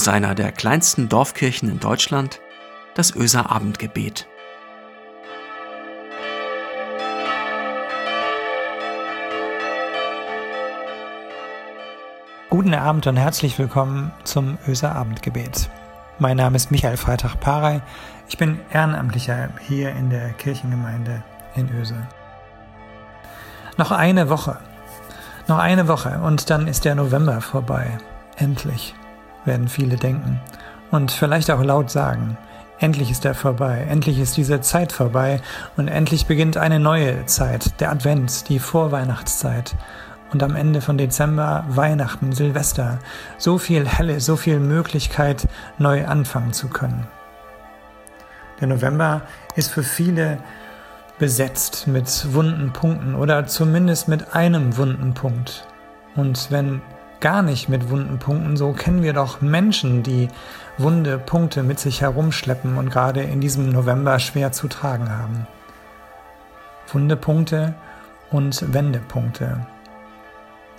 aus einer der kleinsten Dorfkirchen in Deutschland, das Öser Abendgebet. Guten Abend und herzlich willkommen zum Öser Abendgebet. Mein Name ist Michael Freitag-Parey. Ich bin Ehrenamtlicher hier in der Kirchengemeinde in Öse. Noch eine Woche. Noch eine Woche und dann ist der November vorbei. Endlich, werden viele denken. Und vielleicht auch laut sagen. Endlich ist er vorbei. Endlich ist diese Zeit vorbei. Und endlich beginnt eine neue Zeit. Der Advent, die Vorweihnachtszeit und am Ende von Dezember Weihnachten, Silvester. So viel Helle, so viel Möglichkeit, neu anfangen zu können. Der November ist für viele besetzt mit wunden Punkten oder zumindest mit einem wunden Punkt. Und wenn gar nicht mit wunden Punkten, so kennen wir doch Menschen, die wunde Punkte mit sich herumschleppen und gerade in diesem November schwer zu tragen haben. Wunde Punkte und Wendepunkte.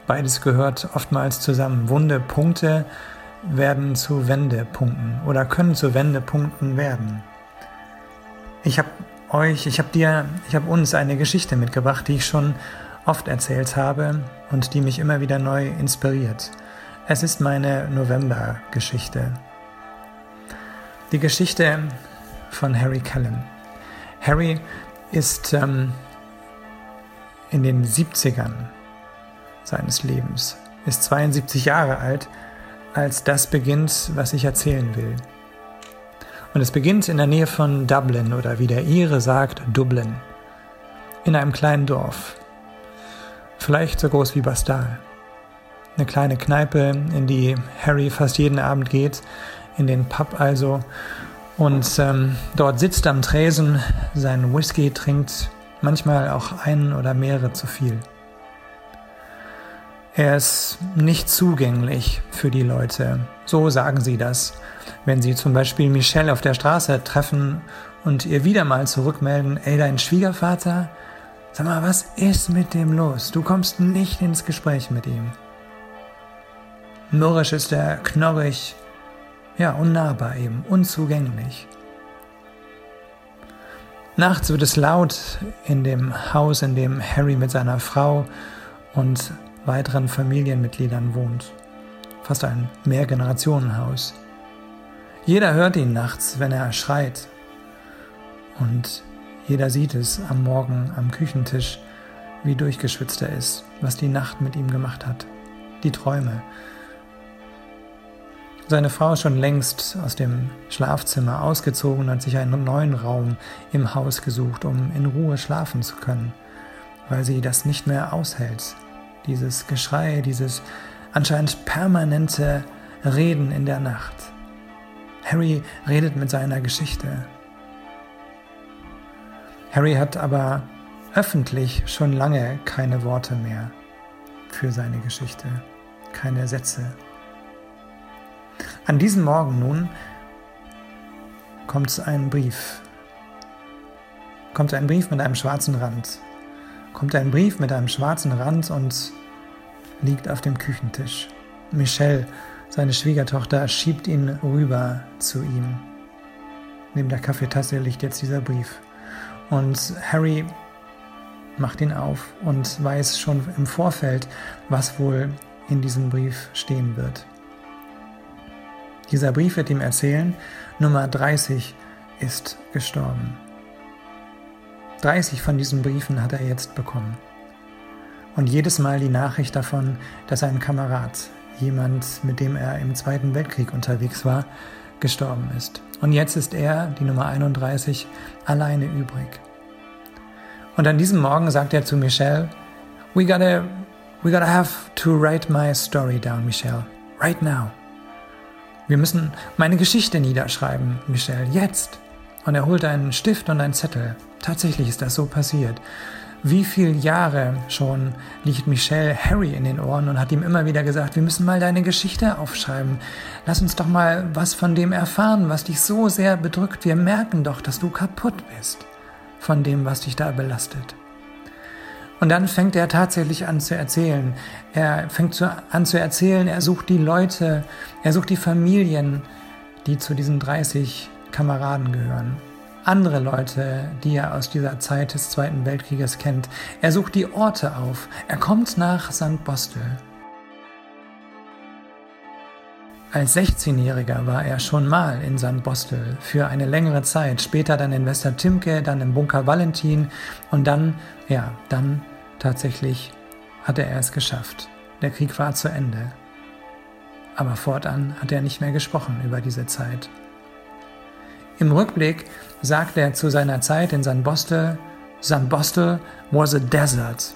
Beides gehört oftmals zusammen. Wunde Punkte werden zu Wendepunkten oder können zu Wendepunkten werden. Ich habe euch, ich habe dir, ich habe uns eine Geschichte mitgebracht, die ich schon oft erzählt habe und die mich immer wieder neu inspiriert. Es ist meine November-Geschichte. Die Geschichte von Harry Cullen. Harry ist ähm, in den 70ern seines Lebens, ist 72 Jahre alt, als das beginnt, was ich erzählen will. Und es beginnt in der Nähe von Dublin oder wie der Ire sagt, Dublin. In einem kleinen Dorf. Vielleicht so groß wie Bastal. Eine kleine Kneipe, in die Harry fast jeden Abend geht, in den Pub also. Und ähm, dort sitzt am Tresen, seinen Whisky trinkt, manchmal auch einen oder mehrere zu viel. Er ist nicht zugänglich für die Leute. So sagen sie das. Wenn sie zum Beispiel Michelle auf der Straße treffen und ihr wieder mal zurückmelden, ey, dein Schwiegervater, sag mal, was ist mit dem los? Du kommst nicht ins Gespräch mit ihm. Mürrisch ist er, knorrig, ja, unnahbar eben, unzugänglich. Nachts wird es laut in dem Haus, in dem Harry mit seiner Frau und weiteren Familienmitgliedern wohnt. Fast ein Mehrgenerationenhaus. Jeder hört ihn nachts, wenn er schreit. Und jeder sieht es am Morgen am Küchentisch, wie durchgeschwitzt er ist, was die Nacht mit ihm gemacht hat. Die Träume. Seine Frau ist schon längst aus dem Schlafzimmer ausgezogen und hat sich einen neuen Raum im Haus gesucht, um in Ruhe schlafen zu können, weil sie das nicht mehr aushält, dieses Geschrei, dieses anscheinend permanente Reden in der Nacht. Harry redet mit seiner Geschichte. Harry hat aber öffentlich schon lange keine Worte mehr für seine Geschichte, keine Sätze. An diesem Morgen nun kommt ein Brief. Kommt ein Brief mit einem schwarzen Rand kommt ein Brief mit einem schwarzen Rand und liegt auf dem Küchentisch. Michelle, seine Schwiegertochter, schiebt ihn rüber zu ihm. Neben der Kaffeetasse liegt jetzt dieser Brief. Und Harry macht ihn auf und weiß schon im Vorfeld, was wohl in diesem Brief stehen wird. Dieser Brief wird ihm erzählen, Nummer 30 ist gestorben. 30 von diesen Briefen hat er jetzt bekommen. Und jedes Mal die Nachricht davon, dass ein Kamerad, jemand, mit dem er im Zweiten Weltkrieg unterwegs war, gestorben ist. Und jetzt ist er, die Nummer 31, alleine übrig. Und an diesem Morgen sagt er zu Michelle, We gotta, we gotta have to write my story down, Michelle. Right now. Wir müssen meine Geschichte niederschreiben, Michelle, jetzt. Und er holt einen Stift und einen Zettel. Tatsächlich ist das so passiert. Wie viele Jahre schon liegt Michelle Harry in den Ohren und hat ihm immer wieder gesagt, wir müssen mal deine Geschichte aufschreiben. Lass uns doch mal was von dem erfahren, was dich so sehr bedrückt. Wir merken doch, dass du kaputt bist von dem, was dich da belastet. Und dann fängt er tatsächlich an zu erzählen. Er fängt zu, an zu erzählen, er sucht die Leute, er sucht die Familien, die zu diesen 30 Kameraden gehören. Andere Leute, die er aus dieser Zeit des Zweiten Weltkrieges kennt. Er sucht die Orte auf. Er kommt nach St. Bostel. Als 16-Jähriger war er schon mal in St. Bostel für eine längere Zeit, später dann in Westertimke, dann im Bunker Valentin und dann, ja, dann tatsächlich hatte er es geschafft. Der Krieg war zu Ende. Aber fortan hat er nicht mehr gesprochen über diese Zeit. Im Rückblick sagt er zu seiner Zeit in St. Bostel, St. Bostel was a desert.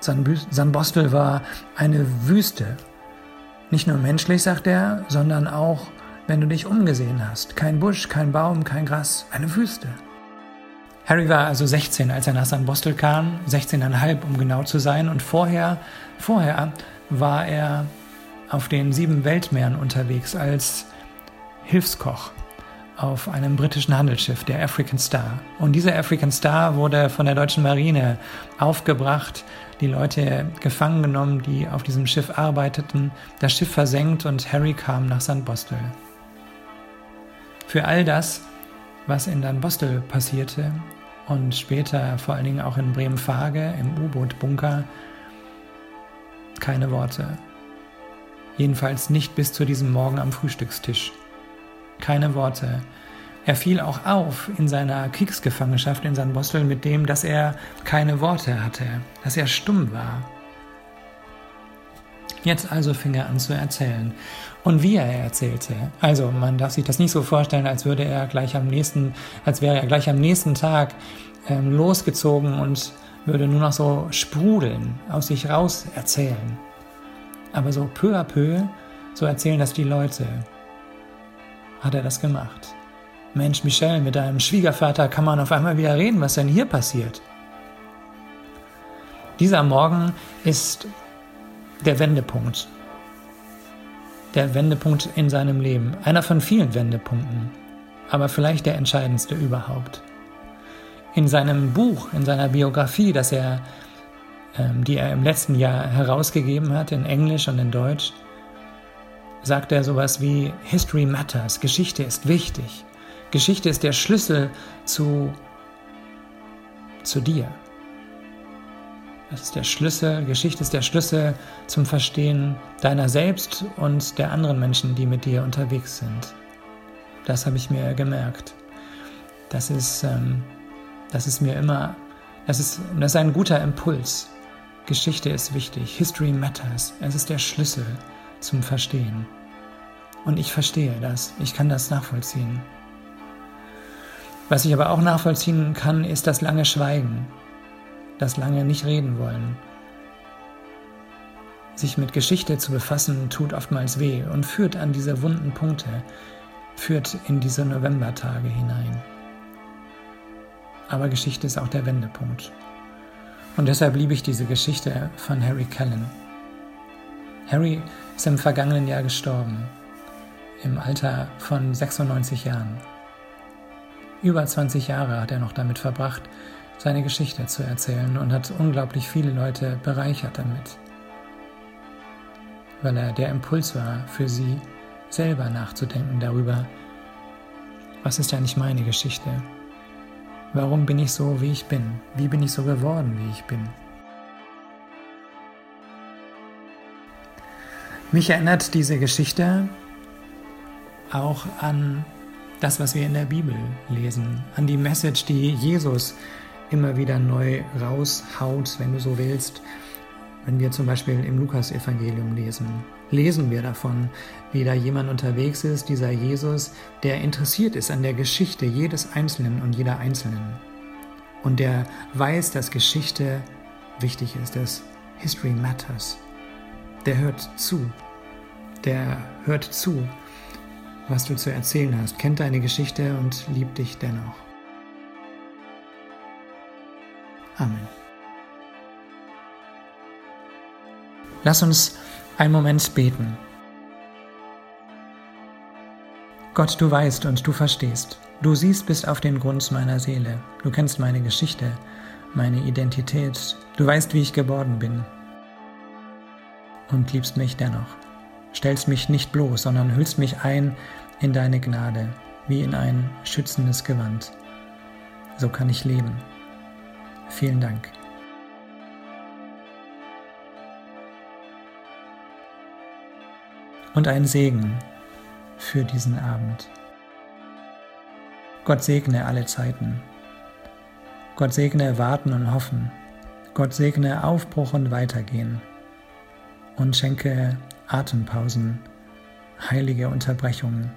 St. Bostel war eine Wüste nicht nur menschlich, sagt er, sondern auch, wenn du dich umgesehen hast. Kein Busch, kein Baum, kein Gras, eine Wüste. Harry war also 16, als er nach St. Bostel kam, 16,5 um genau zu sein, und vorher, vorher war er auf den sieben Weltmeeren unterwegs als Hilfskoch auf einem britischen Handelsschiff, der African Star. Und dieser African Star wurde von der deutschen Marine aufgebracht, die Leute gefangen genommen, die auf diesem Schiff arbeiteten, das Schiff versenkt und Harry kam nach St. Bostel. Für all das, was in St. Bostel passierte und später vor allen Dingen auch in Bremen-Fage im U-Boot-Bunker, keine Worte. Jedenfalls nicht bis zu diesem Morgen am Frühstückstisch keine Worte. Er fiel auch auf in seiner Kriegsgefangenschaft in San Bostel mit dem, dass er keine Worte hatte, dass er stumm war. Jetzt also fing er an zu erzählen. Und wie er erzählte. Also man darf sich das nicht so vorstellen, als würde er gleich am nächsten, als wäre er gleich am nächsten Tag ähm, losgezogen und würde nur noch so sprudeln, aus sich raus erzählen. Aber so peu à peu, so erzählen das die Leute hat er das gemacht. Mensch, Michel, mit deinem Schwiegervater kann man auf einmal wieder reden, was denn hier passiert. Dieser Morgen ist der Wendepunkt. Der Wendepunkt in seinem Leben. Einer von vielen Wendepunkten, aber vielleicht der entscheidendste überhaupt. In seinem Buch, in seiner Biografie, das er, ähm, die er im letzten Jahr herausgegeben hat, in Englisch und in Deutsch, sagt er sowas wie History matters, Geschichte ist wichtig. Geschichte ist der Schlüssel zu, zu dir. Das ist der Schlüssel, Geschichte ist der Schlüssel zum Verstehen deiner selbst und der anderen Menschen, die mit dir unterwegs sind. Das habe ich mir gemerkt. Das ist, ähm, das ist mir immer, das ist, das ist ein guter Impuls. Geschichte ist wichtig. History matters. Es ist der Schlüssel zum Verstehen. Und ich verstehe das, ich kann das nachvollziehen. Was ich aber auch nachvollziehen kann, ist das lange Schweigen, das lange nicht reden wollen. Sich mit Geschichte zu befassen, tut oftmals weh und führt an diese wunden Punkte, führt in diese Novembertage hinein. Aber Geschichte ist auch der Wendepunkt. Und deshalb liebe ich diese Geschichte von Harry Callan. Harry ist im vergangenen Jahr gestorben, im Alter von 96 Jahren. Über 20 Jahre hat er noch damit verbracht, seine Geschichte zu erzählen und hat unglaublich viele Leute bereichert damit, weil er der Impuls war für sie, selber nachzudenken darüber, was ist eigentlich meine Geschichte? Warum bin ich so, wie ich bin? Wie bin ich so geworden, wie ich bin? Mich erinnert diese Geschichte auch an das, was wir in der Bibel lesen, an die Message, die Jesus immer wieder neu raushaut, wenn du so willst. Wenn wir zum Beispiel im Lukas-Evangelium lesen, lesen wir davon, wie da jemand unterwegs ist, dieser Jesus, der interessiert ist an der Geschichte jedes Einzelnen und jeder Einzelnen. Und der weiß, dass Geschichte wichtig ist, dass History matters der hört zu. Der hört zu, was du zu erzählen hast, kennt deine Geschichte und liebt dich dennoch. Amen. Lass uns einen Moment beten. Gott, du weißt und du verstehst. Du siehst bis auf den Grund meiner Seele. Du kennst meine Geschichte meine Identität. Du weißt, wie ich geworden bin. Und liebst mich dennoch. Stellst mich nicht bloß, sondern hüllst mich ein in deine Gnade, wie in ein schützendes Gewand. So kann ich leben. Vielen Dank. Und ein Segen für diesen Abend. Gott segne alle Zeiten. Gott segne Warten und Hoffen. Gott segne Aufbruch und Weitergehen. Und schenke Atempausen, heilige Unterbrechungen